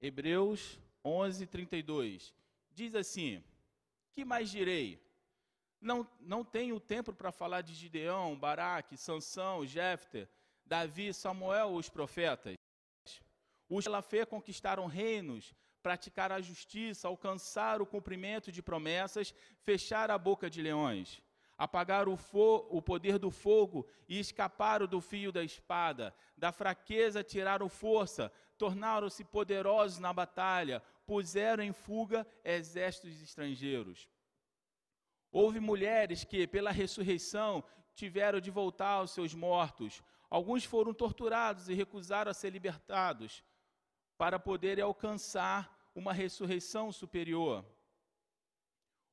Hebreus 11, 32. Diz assim: Que mais direi? Não, não tenho tempo para falar de Gideão, Baraque, Sansão, Jefter, Davi, Samuel, os profetas. Os pela fé conquistaram reinos, praticaram a justiça, alcançaram o cumprimento de promessas, fecharam a boca de leões, apagaram o, o poder do fogo e escaparam do fio da espada, da fraqueza tiraram força, tornaram-se poderosos na batalha, puseram em fuga exércitos estrangeiros. Houve mulheres que, pela ressurreição, tiveram de voltar aos seus mortos. Alguns foram torturados e recusaram a ser libertados para poderem alcançar uma ressurreição superior.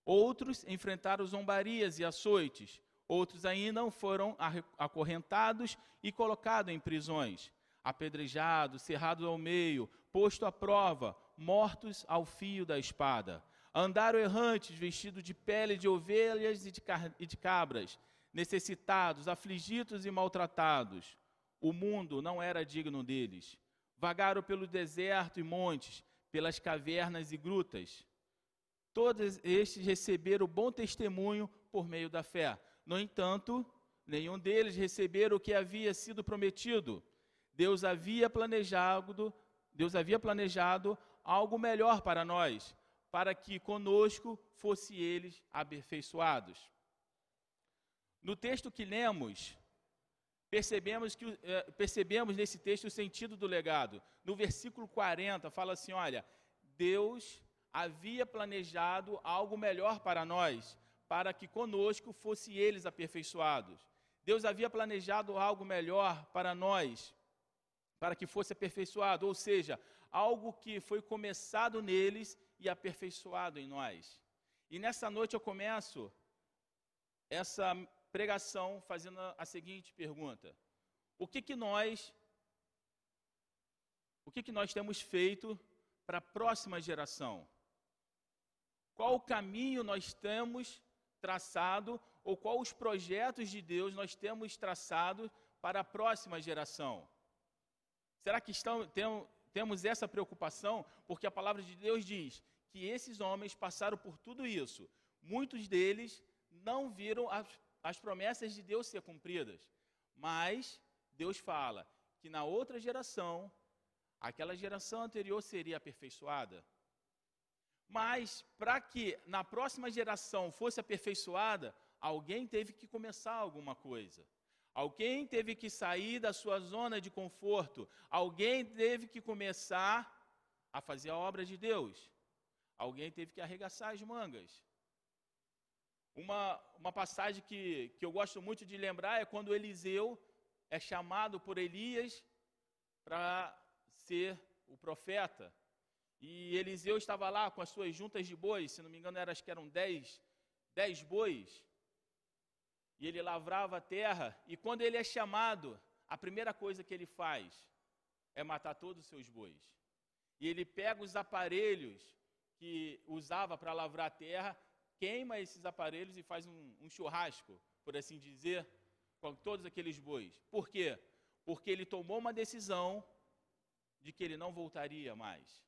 Outros enfrentaram zombarias e açoites. Outros ainda foram acorrentados e colocados em prisões, apedrejados, cerrados ao meio, posto à prova, mortos ao fio da espada. Andaram errantes, vestidos de pele de ovelhas e de, e de cabras, necessitados, afligidos e maltratados. O mundo não era digno deles. Vagaram pelo deserto e montes, pelas cavernas e grutas. Todos estes receberam bom testemunho por meio da fé. No entanto, nenhum deles receberam o que havia sido prometido. Deus havia planejado, Deus havia planejado algo melhor para nós, para que conosco fosse eles aperfeiçoados. No texto que lemos, percebemos, que, eh, percebemos nesse texto o sentido do legado. No versículo 40, fala assim: olha, Deus havia planejado algo melhor para nós, para que conosco fosse eles aperfeiçoados. Deus havia planejado algo melhor para nós, para que fosse aperfeiçoado, ou seja, algo que foi começado neles e aperfeiçoado em nós. E nessa noite eu começo essa pregação fazendo a seguinte pergunta: O que que nós o que que nós temos feito para a próxima geração? Qual o caminho nós temos traçado ou quais os projetos de Deus nós temos traçado para a próxima geração? Será que tem, temos essa preocupação? Porque a palavra de Deus diz que esses homens passaram por tudo isso. Muitos deles não viram as, as promessas de Deus ser cumpridas. Mas Deus fala que na outra geração, aquela geração anterior seria aperfeiçoada. Mas para que na próxima geração fosse aperfeiçoada, alguém teve que começar alguma coisa. Alguém teve que sair da sua zona de conforto. Alguém teve que começar a fazer a obra de Deus. Alguém teve que arregaçar as mangas. Uma, uma passagem que, que eu gosto muito de lembrar é quando Eliseu é chamado por Elias para ser o profeta. E Eliseu estava lá com as suas juntas de bois, se não me engano, era, acho que eram dez, dez bois e ele lavrava a terra, e quando ele é chamado, a primeira coisa que ele faz é matar todos os seus bois. E ele pega os aparelhos que usava para lavrar a terra, queima esses aparelhos e faz um, um churrasco, por assim dizer, com todos aqueles bois. Por quê? Porque ele tomou uma decisão de que ele não voltaria mais.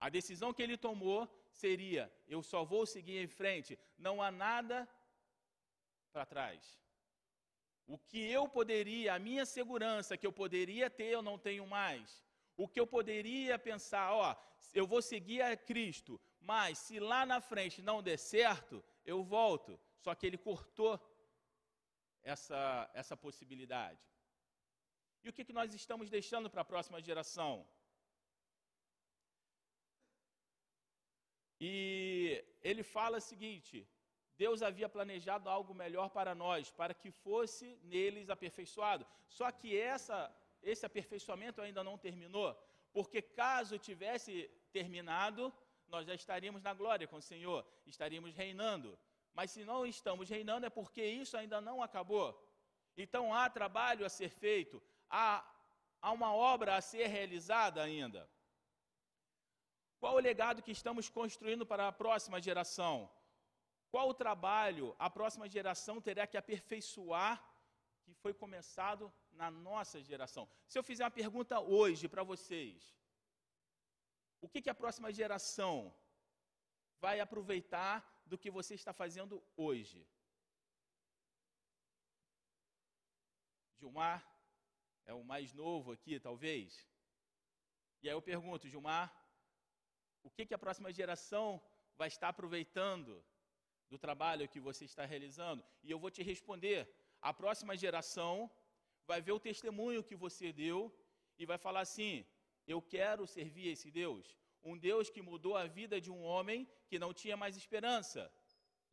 A decisão que ele tomou seria: eu só vou seguir em frente, não há nada para trás. O que eu poderia, a minha segurança que eu poderia ter, eu não tenho mais. O que eu poderia pensar, ó, eu vou seguir a Cristo, mas se lá na frente não der certo, eu volto. Só que ele cortou essa, essa possibilidade. E o que, que nós estamos deixando para a próxima geração? E ele fala o seguinte: Deus havia planejado algo melhor para nós, para que fosse neles aperfeiçoado. Só que essa, esse aperfeiçoamento ainda não terminou, porque caso tivesse terminado, nós já estaríamos na glória com o Senhor, estaríamos reinando. Mas se não estamos reinando é porque isso ainda não acabou. Então há trabalho a ser feito, há, há uma obra a ser realizada ainda. Qual o legado que estamos construindo para a próxima geração? Qual o trabalho a próxima geração terá que aperfeiçoar que foi começado na nossa geração? Se eu fizer uma pergunta hoje para vocês, O que, que a próxima geração vai aproveitar do que você está fazendo hoje? Gilmar é o mais novo aqui, talvez. E aí eu pergunto, Gilmar, o que, que a próxima geração vai estar aproveitando do trabalho que você está realizando? E eu vou te responder: a próxima geração vai ver o testemunho que você deu e vai falar assim: eu quero servir esse Deus. Um Deus que mudou a vida de um homem que não tinha mais esperança.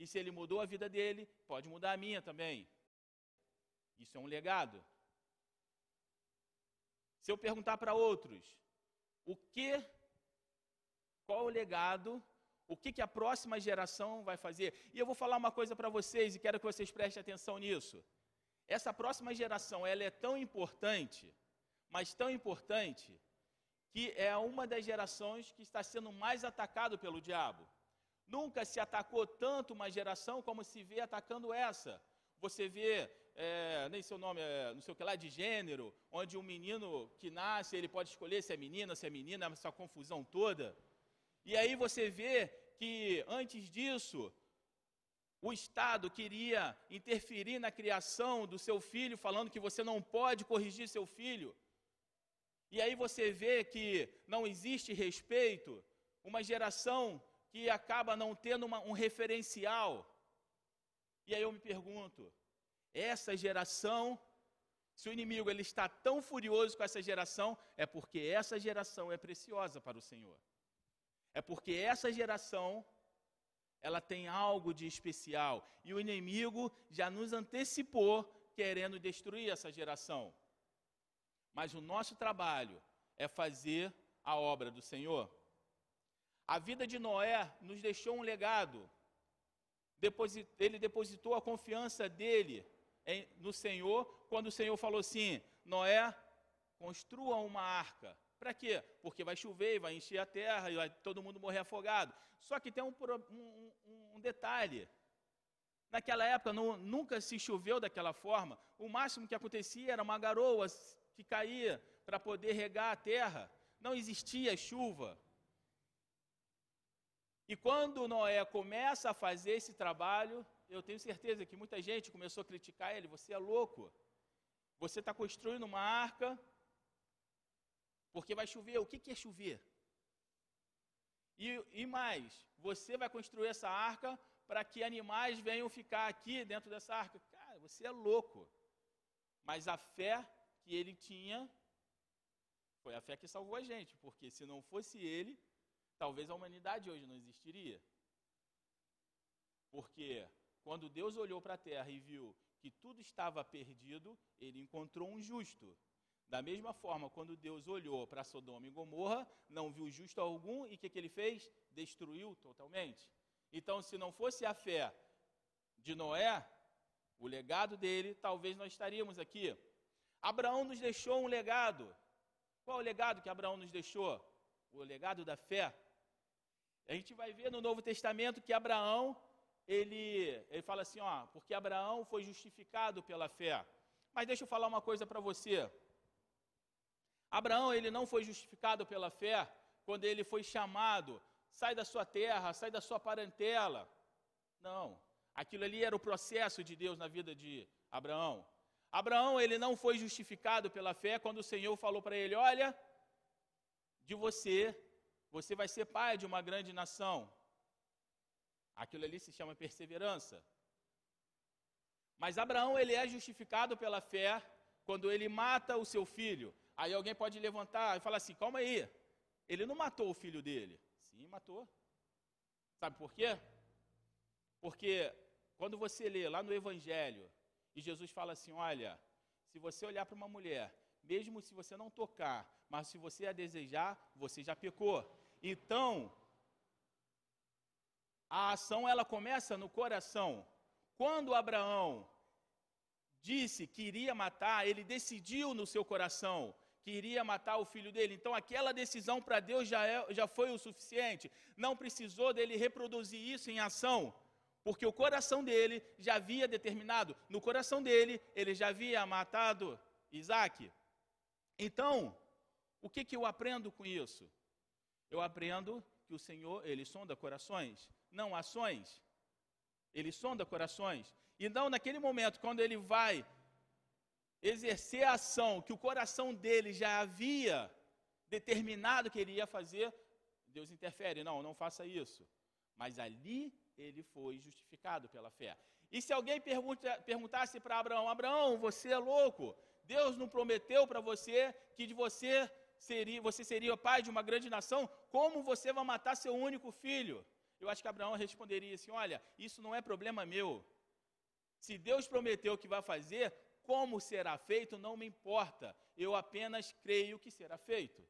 E se ele mudou a vida dele, pode mudar a minha também. Isso é um legado. Se eu perguntar para outros, o que, qual o legado, o que, que a próxima geração vai fazer? E eu vou falar uma coisa para vocês e quero que vocês prestem atenção nisso. Essa próxima geração, ela é tão importante, mas tão importante, que é uma das gerações que está sendo mais atacado pelo diabo. Nunca se atacou tanto uma geração como se vê atacando essa. Você vê é, nem seu nome é, não sei o que lá, de gênero, onde um menino que nasce, ele pode escolher se é menina, se é menina, essa confusão toda. E aí você vê que antes disso, o Estado queria interferir na criação do seu filho, falando que você não pode corrigir seu filho. E aí você vê que não existe respeito, uma geração que acaba não tendo uma, um referencial. E aí eu me pergunto, essa geração, se o inimigo ele está tão furioso com essa geração, é porque essa geração é preciosa para o Senhor. É porque essa geração ela tem algo de especial e o inimigo já nos antecipou querendo destruir essa geração. Mas o nosso trabalho é fazer a obra do Senhor. A vida de Noé nos deixou um legado. Ele depositou a confiança dele no Senhor, quando o Senhor falou assim: Noé, construa uma arca. Para quê? Porque vai chover, vai encher a terra e vai todo mundo morrer afogado. Só que tem um, um, um detalhe. Naquela época não, nunca se choveu daquela forma. O máximo que acontecia era uma garoa que caía para poder regar a terra. Não existia chuva. E quando Noé começa a fazer esse trabalho, eu tenho certeza que muita gente começou a criticar ele. Você é louco. Você está construindo uma arca porque vai chover. O que, é chover? E, e mais, você vai construir essa arca para que animais venham ficar aqui dentro dessa arca. Cara, você é louco. Mas a fé que ele tinha foi a fé que salvou a gente, porque se não fosse ele, talvez a humanidade hoje não existiria. Porque quando Deus olhou para a terra e viu que tudo estava perdido, ele encontrou um justo. Da mesma forma, quando Deus olhou para Sodoma e Gomorra, não viu justo algum e o que, que ele fez? Destruiu totalmente. Então, se não fosse a fé de Noé, o legado dele, talvez nós estaríamos aqui. Abraão nos deixou um legado. Qual o legado que Abraão nos deixou? O legado da fé. A gente vai ver no Novo Testamento que Abraão ele, ele fala assim, ó, porque Abraão foi justificado pela fé. Mas deixa eu falar uma coisa para você. Abraão, ele não foi justificado pela fé quando ele foi chamado, sai da sua terra, sai da sua parentela. Não, aquilo ali era o processo de Deus na vida de Abraão. Abraão, ele não foi justificado pela fé quando o Senhor falou para ele: Olha, de você, você vai ser pai de uma grande nação. Aquilo ali se chama perseverança. Mas Abraão, ele é justificado pela fé quando ele mata o seu filho. Aí alguém pode levantar e falar assim: calma aí, ele não matou o filho dele. Sim, matou. Sabe por quê? Porque quando você lê lá no Evangelho, e Jesus fala assim: olha, se você olhar para uma mulher, mesmo se você não tocar, mas se você a desejar, você já pecou. Então, a ação ela começa no coração. Quando Abraão disse que iria matar, ele decidiu no seu coração que iria matar o filho dele. Então aquela decisão para Deus já, é, já foi o suficiente. Não precisou dele reproduzir isso em ação, porque o coração dele já havia determinado. No coração dele, ele já havia matado Isaac. Então, o que, que eu aprendo com isso? eu aprendo que o Senhor, ele sonda corações, não ações. Ele sonda corações. Então, naquele momento, quando ele vai exercer a ação que o coração dele já havia determinado que ele ia fazer, Deus interfere. Não, não faça isso. Mas ali ele foi justificado pela fé. E se alguém pergunta, perguntasse para Abraão: Abraão, você é louco? Deus não prometeu para você que de você seria, você seria pai de uma grande nação? Como você vai matar seu único filho? Eu acho que Abraão responderia assim: Olha, isso não é problema meu. Se Deus prometeu que vai fazer, como será feito não me importa. Eu apenas creio que será feito.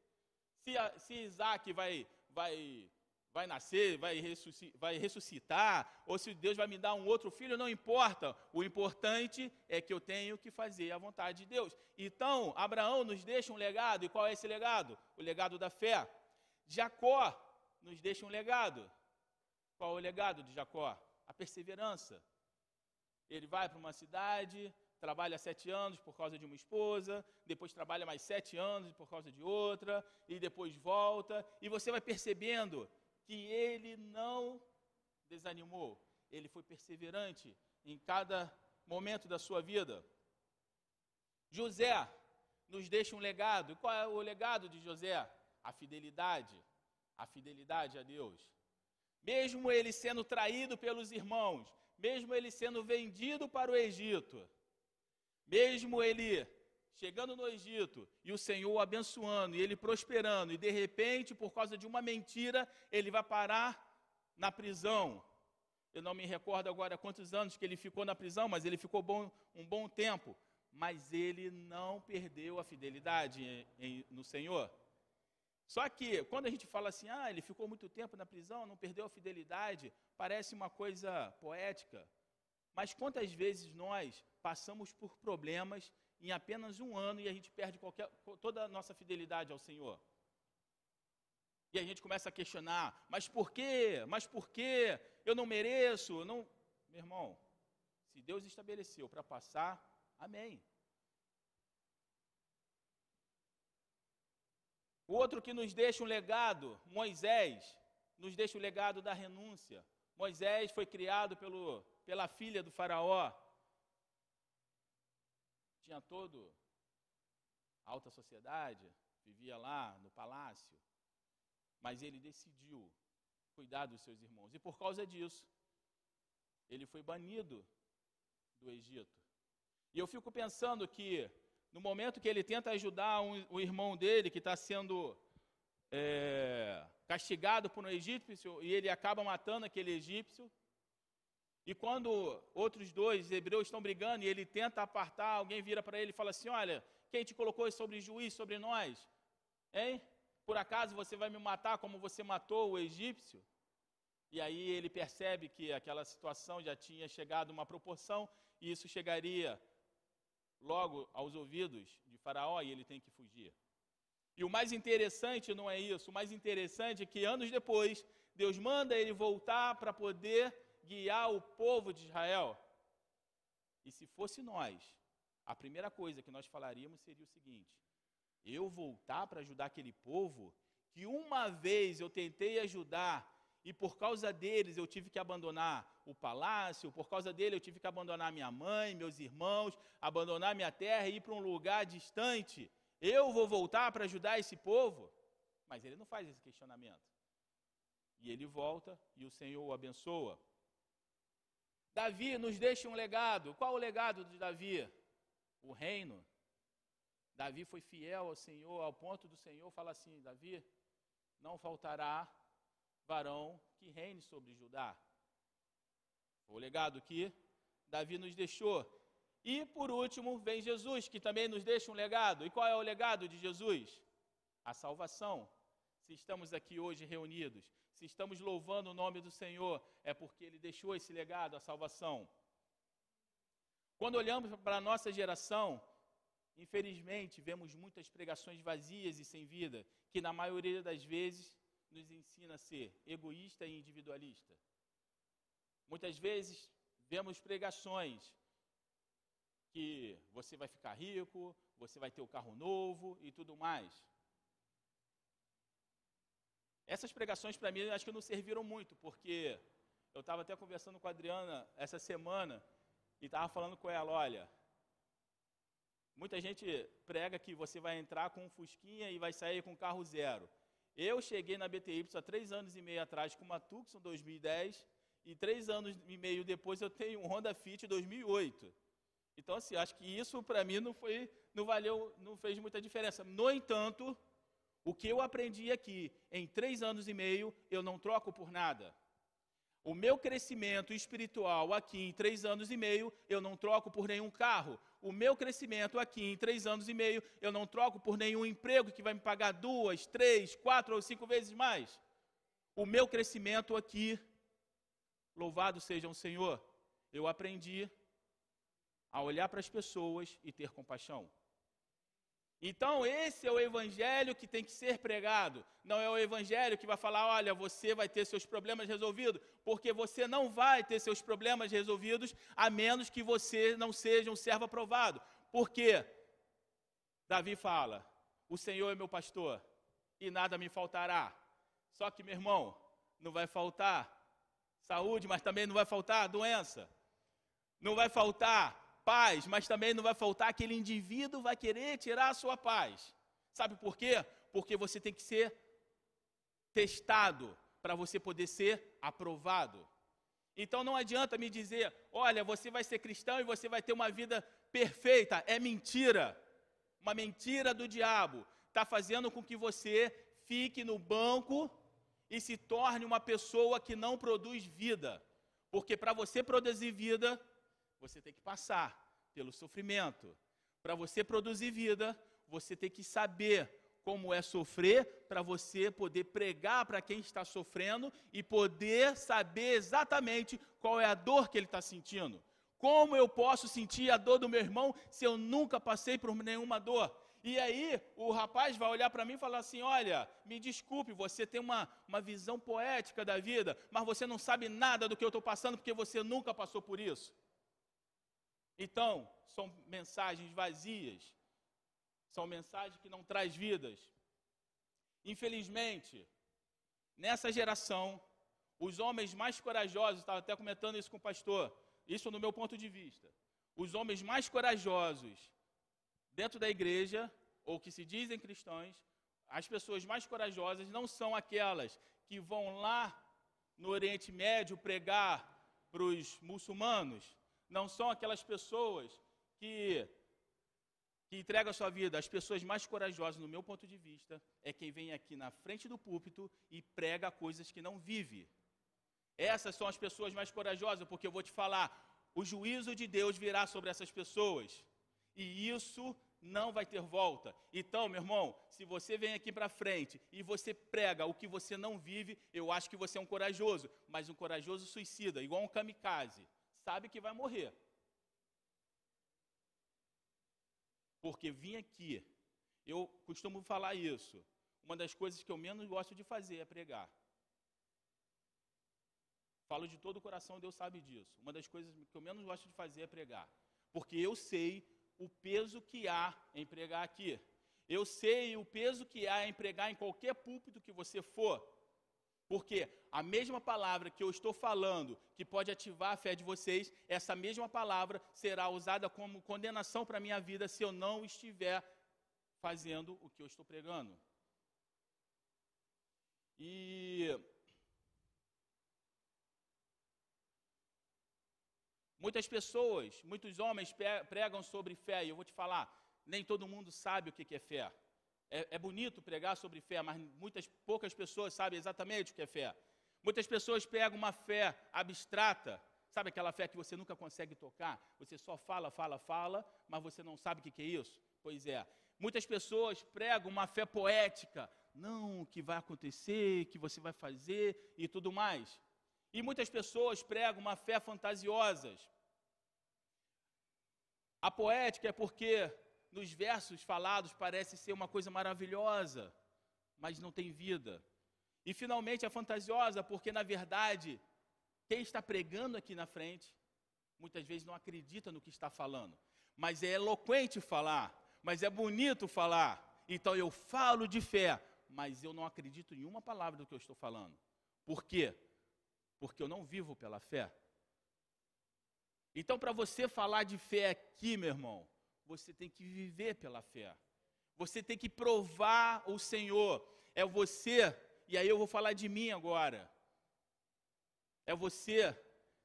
Se, se Isaac vai, vai vai nascer, vai, ressuscitar, vai ressuscitar, ou se Deus vai me dar um outro filho, não importa. O importante é que eu tenho que fazer a vontade de Deus. Então, Abraão nos deixa um legado, e qual é esse legado? O legado da fé. Jacó nos deixa um legado. Qual é o legado de Jacó? A perseverança. Ele vai para uma cidade, trabalha sete anos por causa de uma esposa, depois trabalha mais sete anos por causa de outra, e depois volta, e você vai percebendo que ele não desanimou, ele foi perseverante em cada momento da sua vida. José nos deixa um legado. E qual é o legado de José? A fidelidade, a fidelidade a Deus. Mesmo ele sendo traído pelos irmãos, mesmo ele sendo vendido para o Egito, mesmo ele chegando no Egito e o Senhor abençoando e ele prosperando, e de repente, por causa de uma mentira, ele vai parar na prisão. Eu não me recordo agora quantos anos que ele ficou na prisão, mas ele ficou bom, um bom tempo. Mas ele não perdeu a fidelidade em, em, no Senhor. Só que, quando a gente fala assim, ah, ele ficou muito tempo na prisão, não perdeu a fidelidade, parece uma coisa poética. Mas quantas vezes nós passamos por problemas em apenas um ano e a gente perde qualquer, toda a nossa fidelidade ao Senhor. E a gente começa a questionar, mas por quê? Mas por quê? Eu não mereço, não. Meu irmão, se Deus estabeleceu para passar, amém. O outro que nos deixa um legado, Moisés, nos deixa o legado da renúncia. Moisés foi criado pelo, pela filha do faraó, tinha todo alta sociedade, vivia lá no palácio, mas ele decidiu cuidar dos seus irmãos. E por causa disso, ele foi banido do Egito. E eu fico pensando que, no momento que ele tenta ajudar um, o irmão dele, que está sendo é, castigado por um egípcio, e ele acaba matando aquele egípcio, e quando outros dois hebreus estão brigando e ele tenta apartar, alguém vira para ele e fala assim: Olha, quem te colocou sobre juiz sobre nós? Hein? Por acaso você vai me matar como você matou o egípcio? E aí ele percebe que aquela situação já tinha chegado a uma proporção e isso chegaria logo aos ouvidos de Faraó e ele tem que fugir. E o mais interessante não é isso, o mais interessante é que anos depois, Deus manda ele voltar para poder guiar o povo de Israel. E se fosse nós, a primeira coisa que nós falaríamos seria o seguinte: eu voltar para ajudar aquele povo que uma vez eu tentei ajudar e por causa deles eu tive que abandonar o palácio, por causa dele eu tive que abandonar minha mãe, meus irmãos, abandonar minha terra e ir para um lugar distante. Eu vou voltar para ajudar esse povo? Mas ele não faz esse questionamento. E ele volta e o Senhor o abençoa. Davi nos deixa um legado. Qual o legado de Davi? O reino. Davi foi fiel ao Senhor, ao ponto do Senhor falar assim: Davi, não faltará varão que reine sobre Judá. O legado que Davi nos deixou. E por último vem Jesus, que também nos deixa um legado. E qual é o legado de Jesus? A salvação. Se estamos aqui hoje reunidos, se estamos louvando o nome do Senhor, é porque Ele deixou esse legado, a salvação. Quando olhamos para a nossa geração, infelizmente, vemos muitas pregações vazias e sem vida, que na maioria das vezes nos ensina a ser egoísta e individualista. Muitas vezes vemos pregações que você vai ficar rico, você vai ter o um carro novo e tudo mais. Essas pregações para mim acho que não serviram muito, porque eu estava até conversando com a Adriana essa semana e estava falando com ela, olha, muita gente prega que você vai entrar com um Fusquinha e vai sair com carro zero. Eu cheguei na BTY há três anos e meio atrás com uma Tucson 2010 e três anos e meio depois eu tenho um Honda Fit 2008. Então, assim, acho que isso para mim não foi, não valeu, não fez muita diferença. No entanto, o que eu aprendi aqui em três anos e meio, eu não troco por nada. O meu crescimento espiritual aqui em três anos e meio, eu não troco por nenhum carro. O meu crescimento aqui em três anos e meio, eu não troco por nenhum emprego que vai me pagar duas, três, quatro ou cinco vezes mais. O meu crescimento aqui, louvado seja o Senhor, eu aprendi a olhar para as pessoas e ter compaixão. Então, esse é o evangelho que tem que ser pregado. Não é o evangelho que vai falar: olha, você vai ter seus problemas resolvidos, porque você não vai ter seus problemas resolvidos a menos que você não seja um servo aprovado. Por quê? Davi fala: o Senhor é meu pastor e nada me faltará. Só que, meu irmão, não vai faltar saúde, mas também não vai faltar doença. Não vai faltar paz, mas também não vai faltar aquele indivíduo vai querer tirar a sua paz. Sabe por quê? Porque você tem que ser testado para você poder ser aprovado. Então não adianta me dizer, olha, você vai ser cristão e você vai ter uma vida perfeita. É mentira. Uma mentira do diabo. Está fazendo com que você fique no banco e se torne uma pessoa que não produz vida. Porque para você produzir vida, você tem que passar pelo sofrimento. Para você produzir vida, você tem que saber como é sofrer, para você poder pregar para quem está sofrendo e poder saber exatamente qual é a dor que ele está sentindo. Como eu posso sentir a dor do meu irmão se eu nunca passei por nenhuma dor? E aí o rapaz vai olhar para mim e falar assim: Olha, me desculpe, você tem uma, uma visão poética da vida, mas você não sabe nada do que eu estou passando porque você nunca passou por isso. Então, são mensagens vazias, são mensagens que não traz vidas. Infelizmente, nessa geração, os homens mais corajosos, estava até comentando isso com o pastor, isso no meu ponto de vista. Os homens mais corajosos dentro da igreja, ou que se dizem cristãos, as pessoas mais corajosas não são aquelas que vão lá no Oriente Médio pregar para os muçulmanos, não são aquelas pessoas que, que entregam a sua vida. As pessoas mais corajosas, no meu ponto de vista, é quem vem aqui na frente do púlpito e prega coisas que não vive. Essas são as pessoas mais corajosas, porque eu vou te falar, o juízo de Deus virá sobre essas pessoas. E isso não vai ter volta. Então, meu irmão, se você vem aqui para frente e você prega o que você não vive, eu acho que você é um corajoso, mas um corajoso suicida, igual um kamikaze sabe que vai morrer. Porque vim aqui, eu costumo falar isso. Uma das coisas que eu menos gosto de fazer é pregar. Falo de todo o coração, Deus sabe disso. Uma das coisas que eu menos gosto de fazer é pregar. Porque eu sei o peso que há em pregar aqui. Eu sei o peso que há em pregar em qualquer púlpito que você for. Porque a mesma palavra que eu estou falando, que pode ativar a fé de vocês, essa mesma palavra será usada como condenação para a minha vida se eu não estiver fazendo o que eu estou pregando. E muitas pessoas, muitos homens pregam sobre fé, e eu vou te falar, nem todo mundo sabe o que é fé. É, é bonito pregar sobre fé, mas muitas poucas pessoas sabem exatamente o que é fé. Muitas pessoas pegam uma fé abstrata, sabe aquela fé que você nunca consegue tocar? Você só fala, fala, fala, mas você não sabe o que é isso? Pois é. Muitas pessoas pregam uma fé poética, não, o que vai acontecer, que você vai fazer e tudo mais. E muitas pessoas pregam uma fé fantasiosas. A poética é porque nos versos falados parece ser uma coisa maravilhosa, mas não tem vida. E finalmente é fantasiosa, porque na verdade, quem está pregando aqui na frente, muitas vezes não acredita no que está falando. Mas é eloquente falar, mas é bonito falar. Então eu falo de fé, mas eu não acredito em uma palavra do que eu estou falando. Por quê? Porque eu não vivo pela fé. Então, para você falar de fé aqui, meu irmão, você tem que viver pela fé. Você tem que provar o Senhor. É você, e aí eu vou falar de mim agora. É você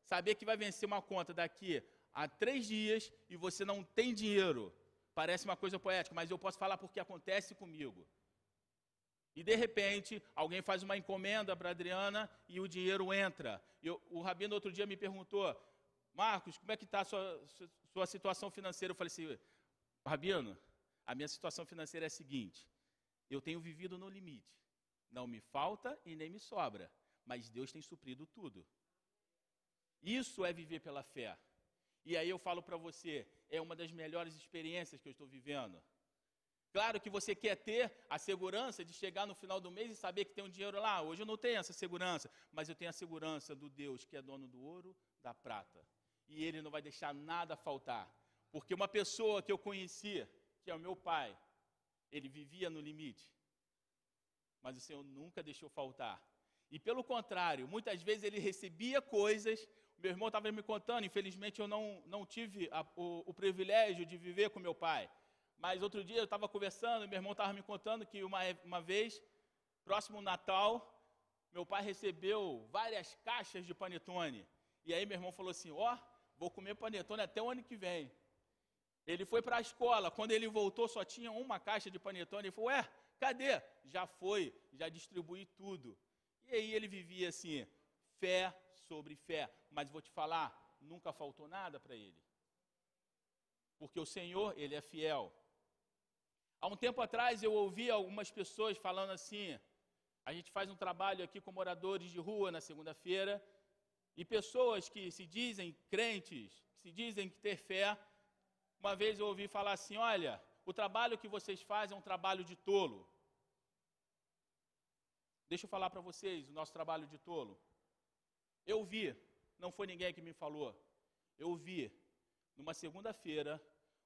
saber que vai vencer uma conta daqui a três dias e você não tem dinheiro. Parece uma coisa poética, mas eu posso falar porque acontece comigo. E de repente, alguém faz uma encomenda para Adriana e o dinheiro entra. Eu, o Rabino outro dia me perguntou, Marcos, como é que está a sua, sua situação financeira? Eu falei assim, Rabino, a minha situação financeira é a seguinte: eu tenho vivido no limite. Não me falta e nem me sobra, mas Deus tem suprido tudo. Isso é viver pela fé. E aí eu falo para você, é uma das melhores experiências que eu estou vivendo. Claro que você quer ter a segurança de chegar no final do mês e saber que tem um dinheiro lá. Hoje eu não tenho essa segurança, mas eu tenho a segurança do Deus que é dono do ouro, da prata. E Ele não vai deixar nada faltar. Porque uma pessoa que eu conhecia, que é o meu pai, ele vivia no limite. Mas o Senhor nunca deixou faltar. E pelo contrário, muitas vezes ele recebia coisas. Meu irmão estava me contando, infelizmente eu não, não tive a, o, o privilégio de viver com meu pai. Mas outro dia eu estava conversando meu irmão estava me contando que uma, uma vez, próximo Natal, meu pai recebeu várias caixas de panetone. E aí meu irmão falou assim: Ó, oh, vou comer panetone até o ano que vem. Ele foi para a escola, quando ele voltou só tinha uma caixa de panetone. Ele falou: Ué, cadê? Já foi, já distribuí tudo. E aí ele vivia assim, fé sobre fé. Mas vou te falar, nunca faltou nada para ele. Porque o Senhor, Ele é fiel. Há um tempo atrás eu ouvi algumas pessoas falando assim: a gente faz um trabalho aqui com moradores de rua na segunda-feira, e pessoas que se dizem crentes, que se dizem que ter fé, uma vez eu ouvi falar assim: olha, o trabalho que vocês fazem é um trabalho de tolo. Deixa eu falar para vocês o nosso trabalho de tolo. Eu vi, não foi ninguém que me falou, eu vi, numa segunda-feira,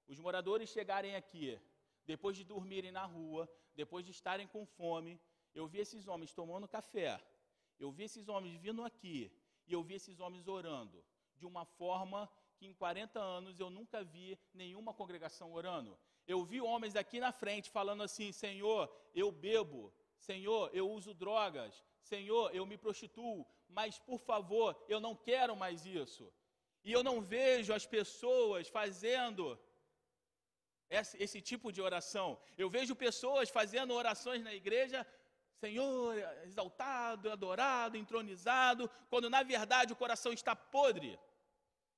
os moradores chegarem aqui depois de dormirem na rua, depois de estarem com fome, eu vi esses homens tomando café, eu vi esses homens vindo aqui, e eu vi esses homens orando, de uma forma que em 40 anos eu nunca vi nenhuma congregação orando. Eu vi homens aqui na frente falando assim: Senhor, eu bebo, Senhor, eu uso drogas, Senhor, eu me prostituo, mas por favor, eu não quero mais isso. E eu não vejo as pessoas fazendo esse, esse tipo de oração. Eu vejo pessoas fazendo orações na igreja, Senhor, exaltado, adorado, entronizado, quando na verdade o coração está podre.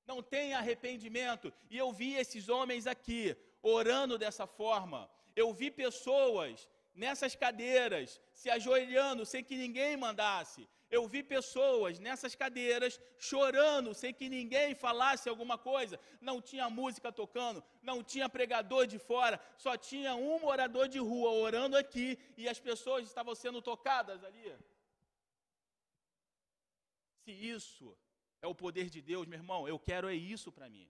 Não tem arrependimento. E eu vi esses homens aqui orando dessa forma. Eu vi pessoas nessas cadeiras se ajoelhando sem que ninguém mandasse eu vi pessoas nessas cadeiras chorando sem que ninguém falasse alguma coisa. Não tinha música tocando, não tinha pregador de fora, só tinha um morador de rua orando aqui e as pessoas estavam sendo tocadas ali. Se isso é o poder de Deus, meu irmão, eu quero é isso para mim.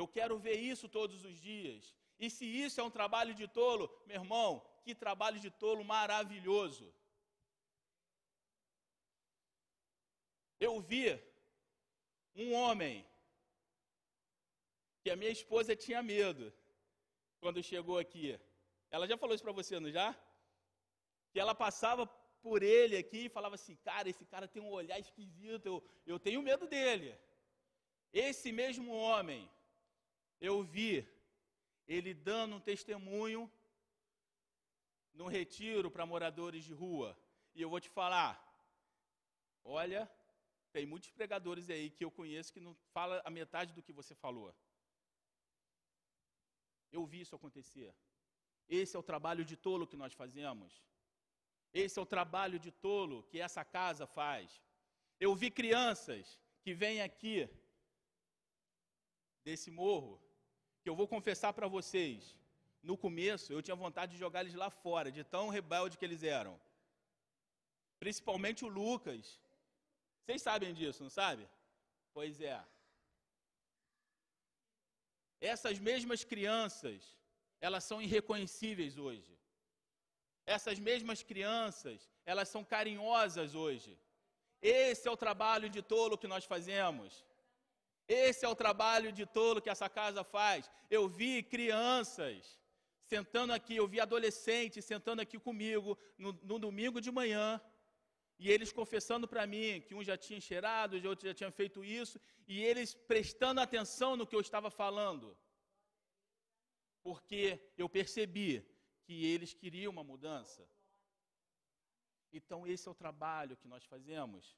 Eu quero ver isso todos os dias. E se isso é um trabalho de tolo, meu irmão, que trabalho de tolo maravilhoso. eu vi um homem que a minha esposa tinha medo quando chegou aqui. Ela já falou isso para você, não já? Que ela passava por ele aqui e falava assim: Cara, esse cara tem um olhar esquisito, eu, eu tenho medo dele. Esse mesmo homem, eu vi ele dando um testemunho num retiro para moradores de rua. E eu vou te falar: olha, tem muitos pregadores aí que eu conheço que não fala a metade do que você falou. Eu vi isso acontecer. Esse é o trabalho de tolo que nós fazemos. Esse é o trabalho de tolo que essa casa faz. Eu vi crianças que vêm aqui desse morro, que eu vou confessar para vocês, no começo eu tinha vontade de jogar eles lá fora, de tão rebelde que eles eram. Principalmente o Lucas, vocês sabem disso, não sabe? Pois é. Essas mesmas crianças, elas são irreconhecíveis hoje. Essas mesmas crianças, elas são carinhosas hoje. Esse é o trabalho de tolo que nós fazemos. Esse é o trabalho de tolo que essa casa faz. Eu vi crianças sentando aqui, eu vi adolescentes sentando aqui comigo no, no domingo de manhã, e eles confessando para mim que um já tinha cheirado, o outro já tinha feito isso, e eles prestando atenção no que eu estava falando. Porque eu percebi que eles queriam uma mudança. Então, esse é o trabalho que nós fazemos.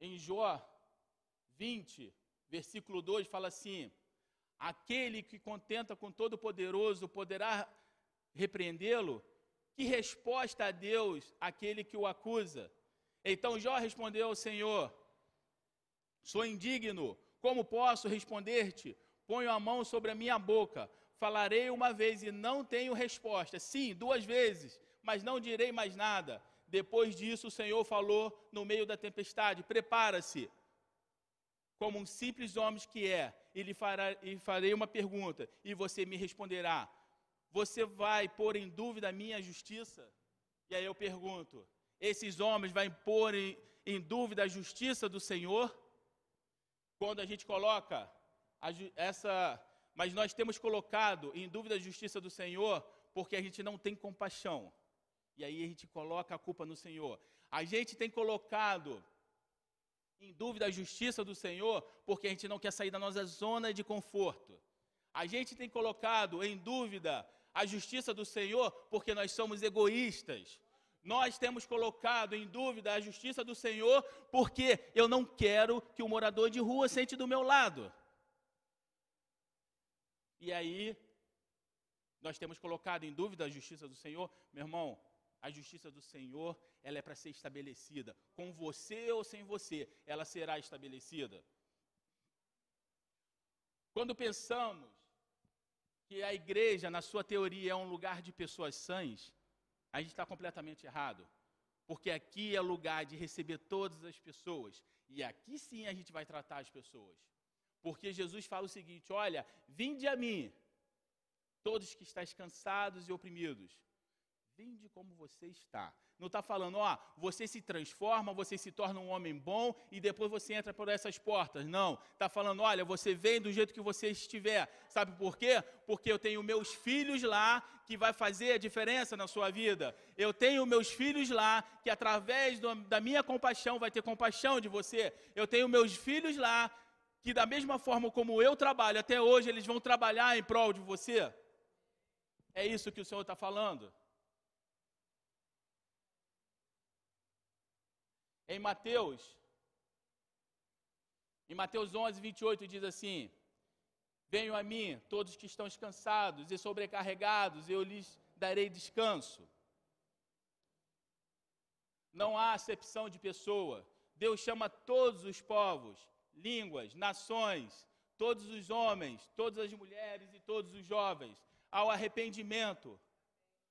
Em Jó 20, versículo 2, fala assim: Aquele que contenta com Todo-Poderoso poderá repreendê-lo? Que resposta a Deus aquele que o acusa? Então Jó respondeu ao Senhor: Sou indigno, como posso responder-te? Ponho a mão sobre a minha boca, falarei uma vez e não tenho resposta. Sim, duas vezes, mas não direi mais nada. Depois disso, o Senhor falou no meio da tempestade: Prepara-se, como um simples homem que é, e lhe, fará, e farei uma pergunta, e você me responderá: Você vai pôr em dúvida a minha justiça? E aí eu pergunto: Esses homens vão pôr em, em dúvida a justiça do Senhor? Quando a gente coloca essa. Mas nós temos colocado em dúvida a justiça do Senhor porque a gente não tem compaixão. E aí a gente coloca a culpa no Senhor. A gente tem colocado em dúvida a justiça do Senhor, porque a gente não quer sair da nossa zona de conforto. A gente tem colocado em dúvida a justiça do Senhor, porque nós somos egoístas. Nós temos colocado em dúvida a justiça do Senhor, porque eu não quero que o morador de rua sente do meu lado. E aí, nós temos colocado em dúvida a justiça do Senhor. Meu irmão, a justiça do Senhor, ela é para ser estabelecida. Com você ou sem você, ela será estabelecida. Quando pensamos que a igreja, na sua teoria, é um lugar de pessoas sãs, a gente está completamente errado. Porque aqui é lugar de receber todas as pessoas. E aqui sim a gente vai tratar as pessoas. Porque Jesus fala o seguinte: olha, vinde a mim, todos que estáis cansados e oprimidos, Vinde como você está. Não está falando, ó, você se transforma, você se torna um homem bom e depois você entra por essas portas. Não. Está falando, olha, você vem do jeito que você estiver. Sabe por quê? Porque eu tenho meus filhos lá que vai fazer a diferença na sua vida. Eu tenho meus filhos lá que através do, da minha compaixão vai ter compaixão de você. Eu tenho meus filhos lá que da mesma forma como eu trabalho até hoje, eles vão trabalhar em prol de você. É isso que o Senhor está falando. Em Mateus, em Mateus 11, 28 diz assim: Venham a mim, todos que estão descansados e sobrecarregados, eu lhes darei descanso. Não há acepção de pessoa. Deus chama todos os povos, línguas, nações, todos os homens, todas as mulheres e todos os jovens ao arrependimento,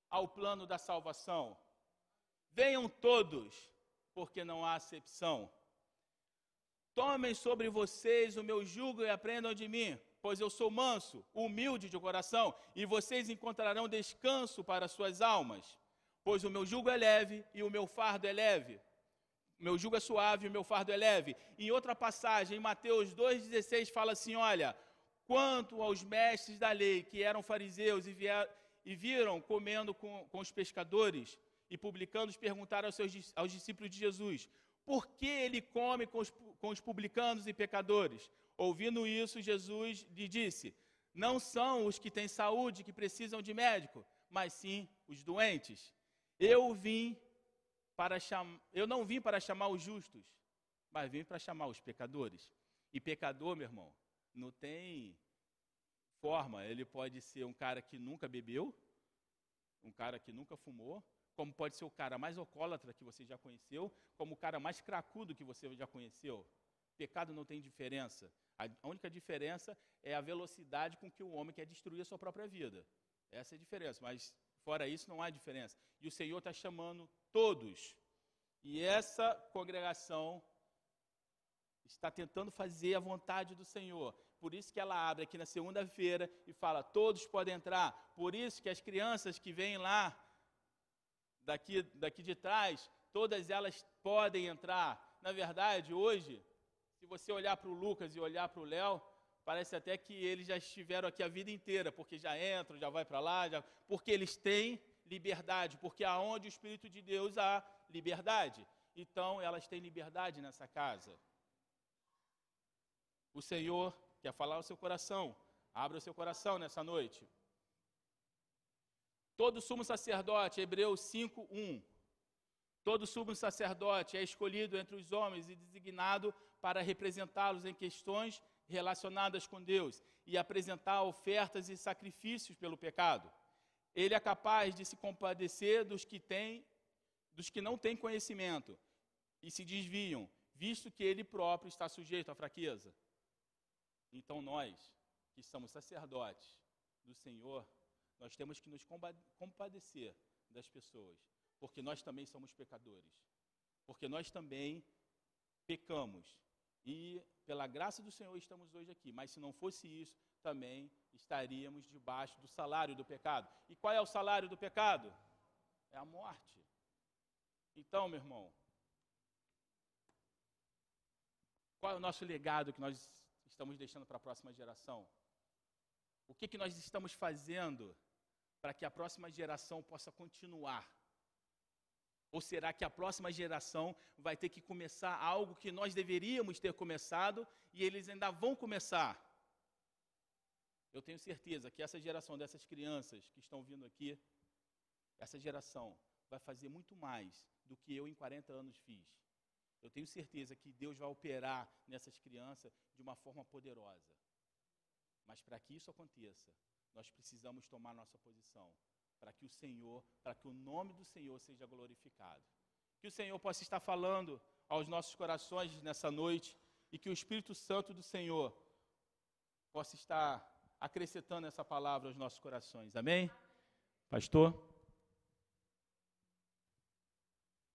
ao plano da salvação. Venham todos, porque não há acepção. Tomem sobre vocês o meu jugo e aprendam de mim, pois eu sou manso, humilde de coração, e vocês encontrarão descanso para suas almas. Pois o meu jugo é leve e o meu fardo é leve. Meu jugo é suave o meu fardo é leve. Em outra passagem, em Mateus 2,16, fala assim: Olha, quanto aos mestres da lei, que eram fariseus e, vier, e viram comendo com, com os pescadores, e publicanos perguntaram aos, seus, aos discípulos de Jesus: por que ele come com os, com os publicanos e pecadores? Ouvindo isso, Jesus lhe disse: Não são os que têm saúde que precisam de médico, mas sim os doentes. Eu vim para chamar, eu não vim para chamar os justos, mas vim para chamar os pecadores. E pecador, meu irmão, não tem forma. Ele pode ser um cara que nunca bebeu, um cara que nunca fumou, como pode ser o cara mais alcoólatra que você já conheceu, como o cara mais cracudo que você já conheceu. Pecado não tem diferença. A única diferença é a velocidade com que o homem quer destruir a sua própria vida. Essa é a diferença, mas fora isso não há diferença. E o Senhor está chamando todos. E essa congregação está tentando fazer a vontade do Senhor. Por isso que ela abre aqui na segunda-feira e fala: todos podem entrar. Por isso que as crianças que vêm lá, daqui, daqui de trás, todas elas podem entrar. Na verdade, hoje, se você olhar para o Lucas e olhar para o Léo, parece até que eles já estiveram aqui a vida inteira, porque já entram, já vai para lá, já, porque eles têm liberdade, porque aonde o Espírito de Deus há liberdade. Então, elas têm liberdade nessa casa. O Senhor quer falar ao seu coração. Abra o seu coração nessa noite. Todo sumo sacerdote, Hebreus 5, 1. Todo sumo sacerdote é escolhido entre os homens e designado para representá-los em questões relacionadas com Deus e apresentar ofertas e sacrifícios pelo pecado. Ele é capaz de se compadecer dos que têm, dos que não têm conhecimento e se desviam, visto que ele próprio está sujeito à fraqueza. Então nós, que somos sacerdotes do Senhor, nós temos que nos compadecer das pessoas, porque nós também somos pecadores. Porque nós também pecamos. E pela graça do Senhor estamos hoje aqui, mas se não fosse isso, também estaríamos debaixo do salário do pecado. E qual é o salário do pecado? É a morte. Então, meu irmão, qual é o nosso legado que nós estamos deixando para a próxima geração? O que, que nós estamos fazendo para que a próxima geração possa continuar? Ou será que a próxima geração vai ter que começar algo que nós deveríamos ter começado e eles ainda vão começar? Eu tenho certeza que essa geração dessas crianças que estão vindo aqui, essa geração vai fazer muito mais do que eu em 40 anos fiz. Eu tenho certeza que Deus vai operar nessas crianças de uma forma poderosa. Mas para que isso aconteça, nós precisamos tomar nossa posição, para que o Senhor, para que o nome do Senhor seja glorificado. Que o Senhor possa estar falando aos nossos corações nessa noite e que o Espírito Santo do Senhor possa estar acrescentando essa palavra aos nossos corações. Amém? Pastor?